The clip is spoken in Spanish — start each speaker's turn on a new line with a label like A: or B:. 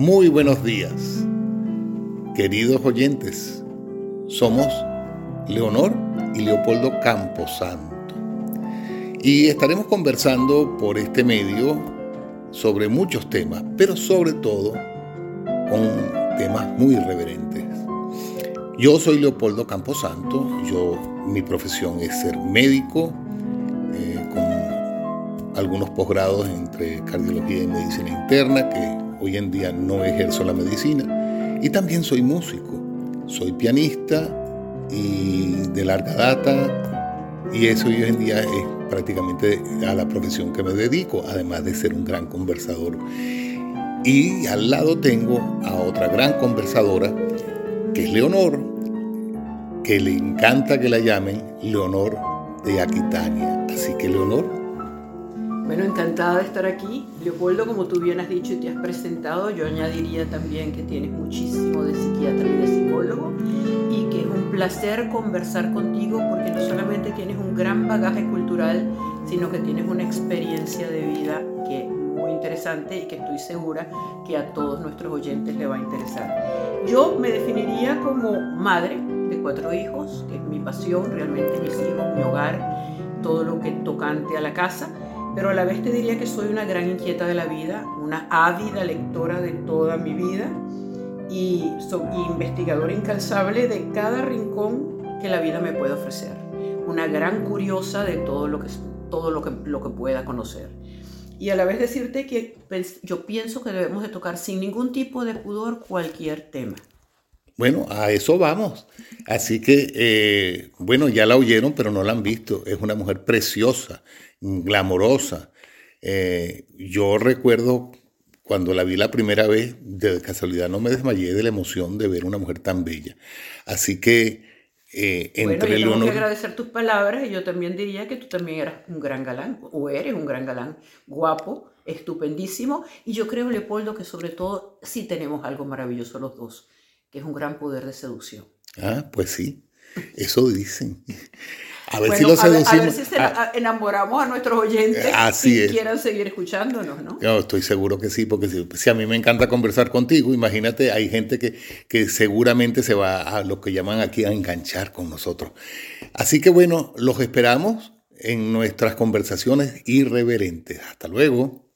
A: Muy buenos días, queridos oyentes. Somos Leonor y Leopoldo Camposanto. Y estaremos conversando por este medio sobre muchos temas, pero sobre todo con temas muy irreverentes. Yo soy Leopoldo Camposanto, yo mi profesión es ser médico, eh, con algunos posgrados entre cardiología y medicina interna, que hoy en día no ejerzo la medicina, y también soy músico, soy pianista y de larga data, y eso hoy en día es prácticamente a la profesión que me dedico, además de ser un gran conversador. Y al lado tengo a otra gran conversadora, que es Leonor, que le encanta que la llamen Leonor de Aquitania. Así que Leonor,
B: bueno, encantada de estar aquí. Leopoldo, como tú bien has dicho y te has presentado, yo añadiría también que tienes muchísimo de psiquiatra y de psicólogo y que es un placer conversar contigo porque no solamente tienes un gran bagaje cultural, sino que tienes una experiencia de vida que es muy interesante y que estoy segura que a todos nuestros oyentes le va a interesar. Yo me definiría como madre de cuatro hijos, que es mi pasión, realmente mis hijos, mi hogar, todo lo que tocante a la casa pero a la vez te diría que soy una gran inquieta de la vida, una ávida lectora de toda mi vida y soy investigadora incalzable de cada rincón que la vida me puede ofrecer, una gran curiosa de todo lo que, todo lo que, lo que pueda conocer. Y a la vez decirte que yo pienso que debemos de tocar sin ningún tipo de pudor cualquier tema.
A: Bueno, a eso vamos. Así que, eh, bueno, ya la oyeron, pero no la han visto. Es una mujer preciosa, glamorosa. Eh, yo recuerdo cuando la vi la primera vez, de casualidad no me desmayé de la emoción de ver una mujer tan bella. Así que
B: eh, entre bueno, yo tengo que agradecer tus palabras y yo también diría que tú también eras un gran galán, o eres un gran galán, guapo, estupendísimo, y yo creo, Leopoldo, que sobre todo sí tenemos algo maravilloso los dos, que es un gran poder de seducción.
A: Ah, pues sí, eso dicen.
B: A ver si lo seducimos. A, ver si ah. enamoramos a nuestros oyentes y quieran seguir escuchándonos, ¿no? Yo
A: estoy seguro que sí, porque si, a mí me encanta conversar contigo, imagínate, hay gente que, que seguramente se va a lo que llaman aquí a enganchar con nosotros. Así que bueno, los esperamos en nuestras conversaciones irreverentes. Hasta luego.